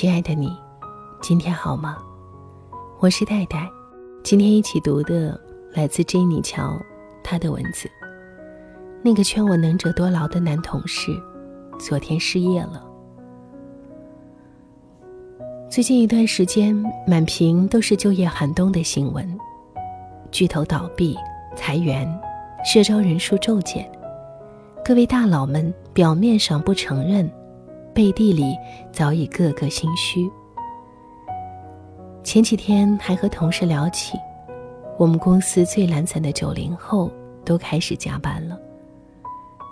亲爱的你，今天好吗？我是戴戴，今天一起读的来自 Jenny 乔他的文字。那个劝我能者多劳的男同事，昨天失业了。最近一段时间，满屏都是就业寒冬的新闻，巨头倒闭、裁员，社招人数骤减。各位大佬们表面上不承认，背地里早已个个心虚。前几天还和同事聊起，我们公司最懒散的九零后都开始加班了。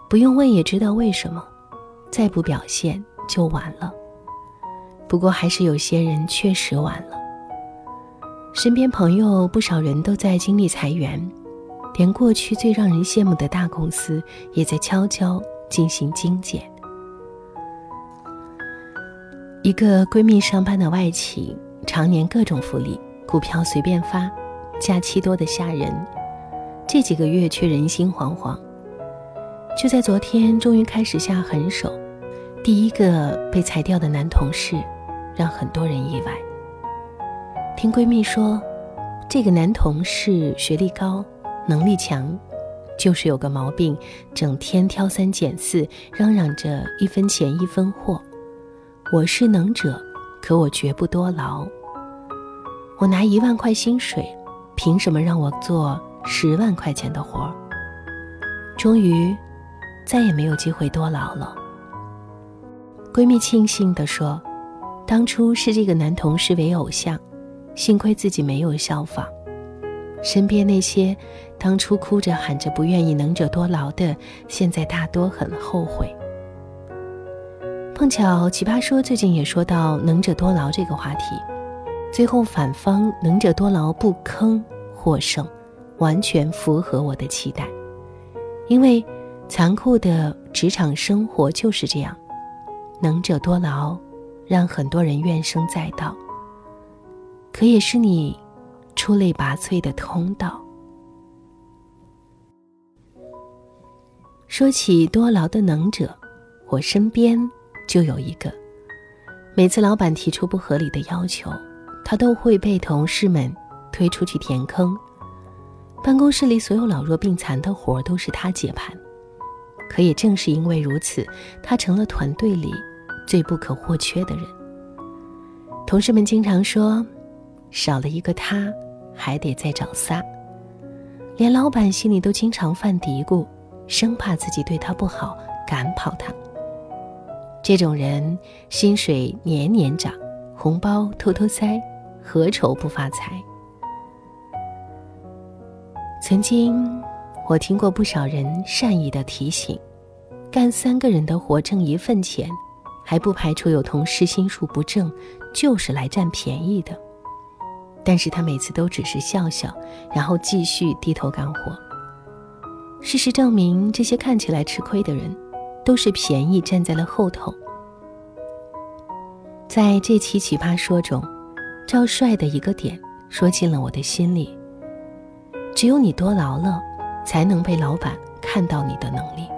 不用问也知道为什么，再不表现就晚了。不过还是有些人确实晚了。身边朋友不少人都在经历裁员，连过去最让人羡慕的大公司也在悄悄进行精简。一个闺蜜上班的外企，常年各种福利，股票随便发，假期多得吓人。这几个月却人心惶惶。就在昨天，终于开始下狠手，第一个被裁掉的男同事。让很多人意外。听闺蜜说，这个男同事学历高，能力强，就是有个毛病，整天挑三拣四，嚷嚷着一分钱一分货。我是能者，可我绝不多劳。我拿一万块薪水，凭什么让我做十万块钱的活儿？终于，再也没有机会多劳了。闺蜜庆幸地说。当初视这个男同事为偶像，幸亏自己没有效仿。身边那些当初哭着喊着不愿意能者多劳的，现在大多很后悔。碰巧奇葩说最近也说到能者多劳这个话题，最后反方能者多劳不坑获胜，完全符合我的期待。因为残酷的职场生活就是这样，能者多劳。让很多人怨声载道，可也是你出类拔萃的通道。说起多劳的能者，我身边就有一个。每次老板提出不合理的要求，他都会被同事们推出去填坑。办公室里所有老弱病残的活都是他接盘。可也正是因为如此，他成了团队里。最不可或缺的人。同事们经常说，少了一个他，还得再找仨。连老板心里都经常犯嘀咕，生怕自己对他不好，赶跑他。这种人，薪水年年涨，红包偷偷塞，何愁不发财？曾经，我听过不少人善意的提醒：干三个人的活，挣一份钱。还不排除有同事心术不正，就是来占便宜的。但是他每次都只是笑笑，然后继续低头干活。事实证明，这些看起来吃亏的人，都是便宜站在了后头。在这期奇葩说中，赵帅的一个点说进了我的心里：只有你多劳了，才能被老板看到你的能力。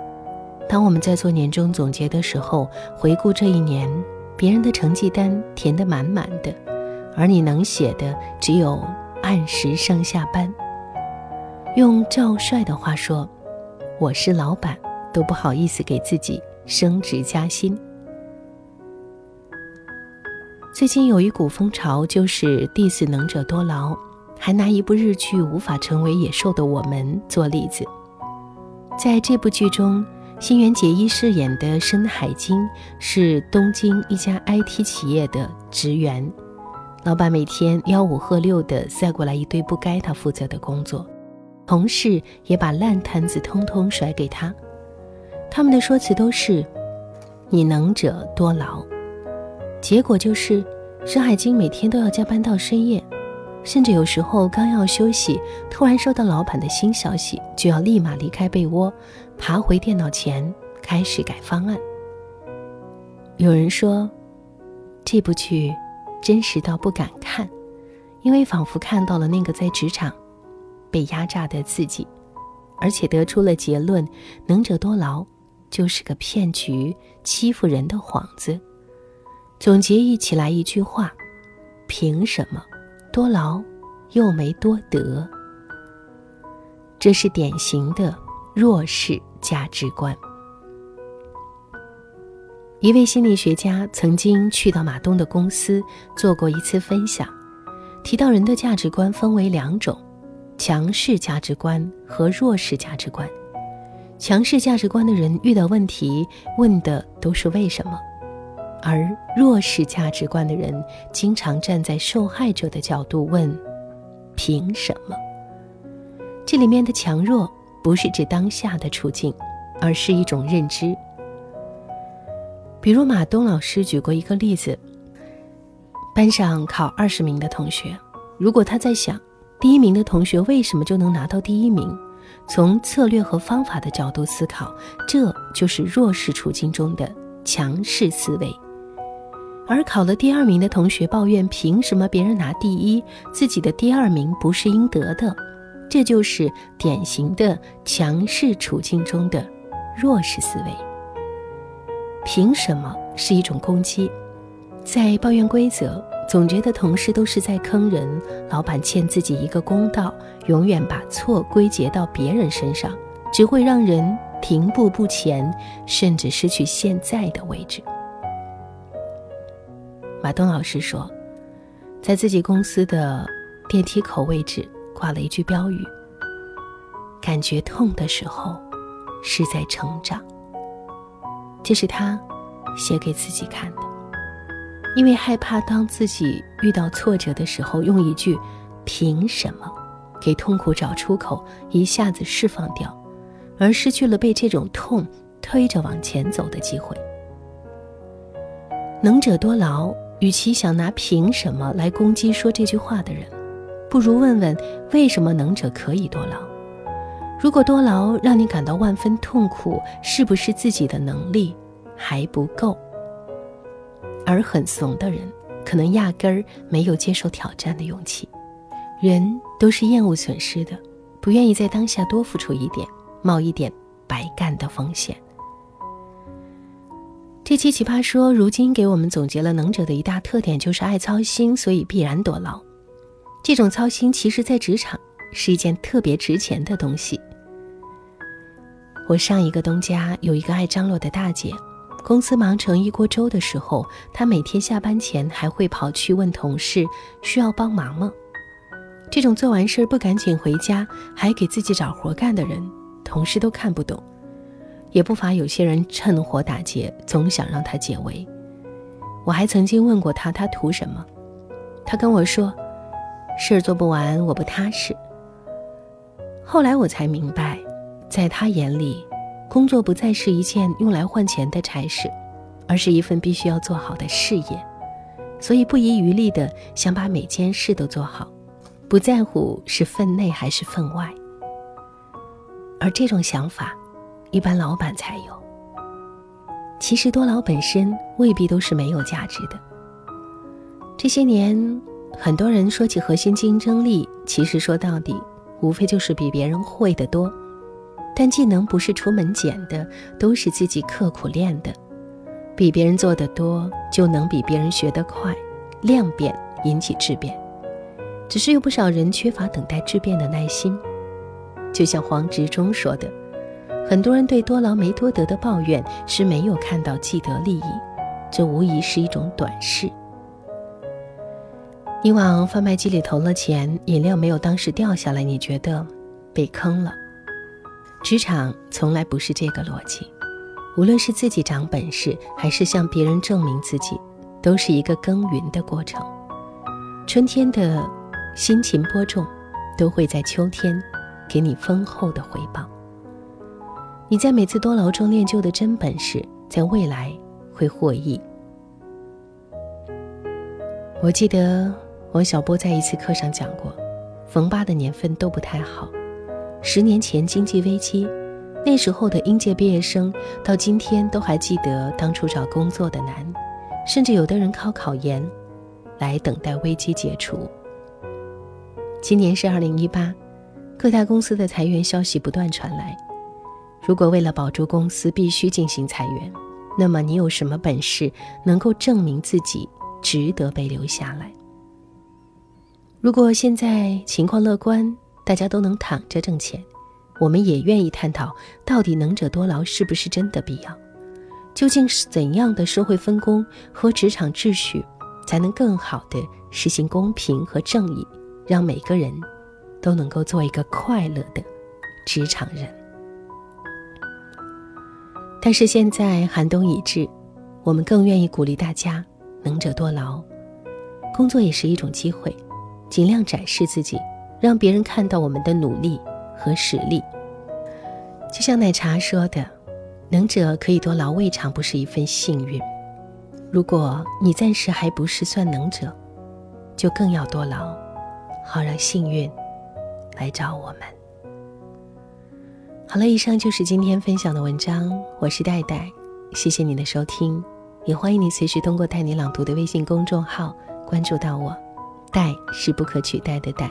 当我们在做年终总结的时候，回顾这一年，别人的成绩单填得满满的，而你能写的只有按时上下班。用赵帅的话说：“我是老板，都不好意思给自己升职加薪。”最近有一股风潮，就是 diss 能者多劳，还拿一部日剧《无法成为野兽的我们》做例子。在这部剧中。新垣结衣饰演的深海晶是东京一家 IT 企业的职员，老板每天吆五喝六的塞过来一堆不该他负责的工作，同事也把烂摊子通通甩给他，他们的说辞都是“你能者多劳”，结果就是山海晶每天都要加班到深夜。甚至有时候刚要休息，突然收到老板的新消息，就要立马离开被窝，爬回电脑前开始改方案。有人说，这部剧真实到不敢看，因为仿佛看到了那个在职场被压榨的自己，而且得出了结论：能者多劳就是个骗局、欺负人的幌子。总结一起来一句话：凭什么多劳又没多得？这是典型的弱势价值观。一位心理学家曾经去到马东的公司做过一次分享，提到人的价值观分为两种：强势价值观和弱势价值观。强势价值观的人遇到问题问的都是为什么，而弱势价值观的人经常站在受害者的角度问凭什么。这里面的强弱不是指当下的处境，而是一种认知。比如马东老师举过一个例子：班上考二十名的同学，如果他在想第一名的同学为什么就能拿到第一名，从策略和方法的角度思考，这就是弱势处境中的强势思维；而考了第二名的同学抱怨凭什么别人拿第一，自己的第二名不是应得的，这就是典型的强势处境中的弱势思维。凭什么是一种攻击？在抱怨规则，总觉得同事都是在坑人，老板欠自己一个公道，永远把错归结到别人身上，只会让人停步不前，甚至失去现在的位置。马东老师说，在自己公司的电梯口位置挂了一句标语：“感觉痛的时候，是在成长。”这是他写给自己看的，因为害怕当自己遇到挫折的时候，用一句“凭什么”给痛苦找出口，一下子释放掉，而失去了被这种痛推着往前走的机会。能者多劳，与其想拿“凭什么”来攻击说这句话的人，不如问问为什么能者可以多劳。如果多劳让你感到万分痛苦，是不是自己的能力还不够？而很怂的人，可能压根儿没有接受挑战的勇气。人都是厌恶损失的，不愿意在当下多付出一点，冒一点白干的风险。这期奇葩说，如今给我们总结了能者的一大特点，就是爱操心，所以必然多劳。这种操心，其实在职场是一件特别值钱的东西。我上一个东家有一个爱张罗的大姐，公司忙成一锅粥的时候，他每天下班前还会跑去问同事需要帮忙吗？这种做完事不赶紧回家，还给自己找活干的人，同事都看不懂，也不乏有些人趁火打劫，总想让他解围。我还曾经问过他，他图什么？他跟我说，事做不完我不踏实。后来我才明白。在他眼里，工作不再是一件用来换钱的差事，而是一份必须要做好的事业，所以不遗余力的想把每件事都做好，不在乎是分内还是分外。而这种想法，一般老板才有。其实多劳本身未必都是没有价值的。这些年，很多人说起核心竞争力，其实说到底，无非就是比别人会的多。但技能不是出门捡的，都是自己刻苦练的。比别人做的多，就能比别人学得快。量变引起质变，只是有不少人缺乏等待质变的耐心。就像黄执中说的，很多人对多劳没多得的抱怨，是没有看到既得利益，这无疑是一种短视。你往贩卖机里投了钱，饮料没有当时掉下来，你觉得被坑了？职场从来不是这个逻辑，无论是自己长本事，还是向别人证明自己，都是一个耕耘的过程。春天的辛勤播种，都会在秋天给你丰厚的回报。你在每次多劳中练就的真本事，在未来会获益。我记得王小波在一次课上讲过，逢八的年份都不太好。十年前经济危机，那时候的应届毕业生到今天都还记得当初找工作的难，甚至有的人靠考研来等待危机解除。今年是二零一八，各大公司的裁员消息不断传来。如果为了保住公司必须进行裁员，那么你有什么本事能够证明自己值得被留下来？如果现在情况乐观，大家都能躺着挣钱，我们也愿意探讨到底能者多劳是不是真的必要？究竟是怎样的社会分工和职场秩序，才能更好的实行公平和正义，让每个人都能够做一个快乐的职场人？但是现在寒冬已至，我们更愿意鼓励大家能者多劳，工作也是一种机会，尽量展示自己，让别人看到我们的努力和实力。就像奶茶说的。能者可以多劳，未尝不是一份幸运。如果你暂时还不是算能者，就更要多劳，好让幸运来找我们。好了，以上就是今天分享的文章。我是戴戴，谢谢你的收听，也欢迎你随时通过“带你朗读”的微信公众号关注到我。戴是不可取代的戴。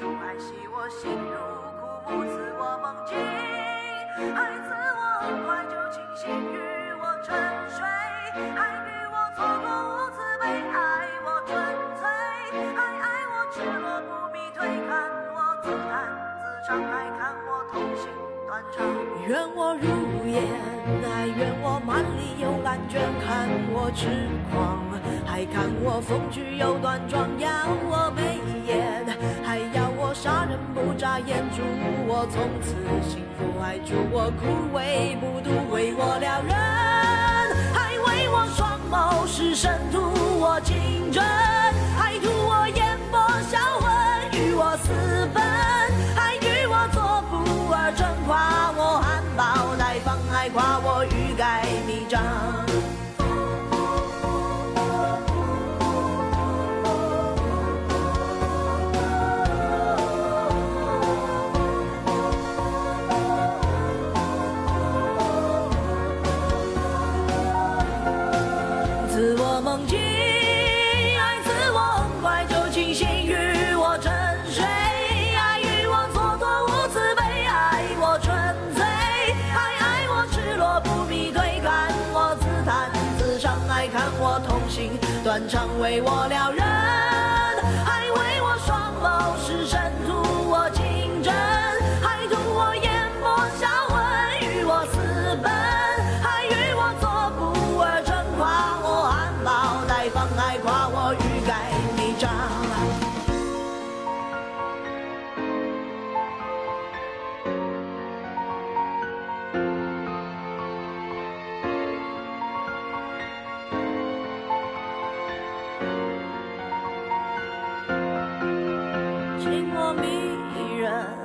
还系我心如枯木，赐我梦境，还赐我很快就清醒，与我沉睡，还与我错过无慈悲，爱我纯粹，还爱我赤裸不迷退，看我自弹自唱，还看我痛心断肠，愿我如烟，还愿我满里。感觉看我痴狂，还看我风趣又端庄，要我眉眼，还杀人不眨眼，祝我从此幸福，还祝我枯萎不渡，为我撩人，还为我双眸是神图我情真，常为我俩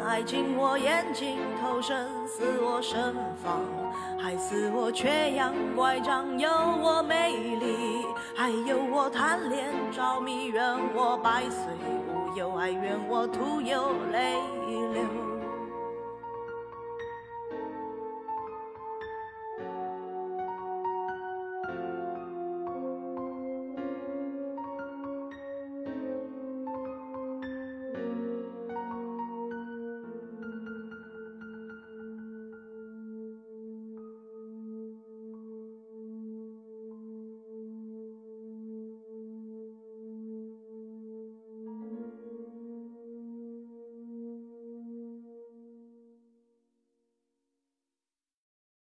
爱进我眼睛，投身似我盛放，还似我缺氧乖张，有我美丽，还有我贪恋着迷，愿我百岁无忧，还怨我徒有泪流。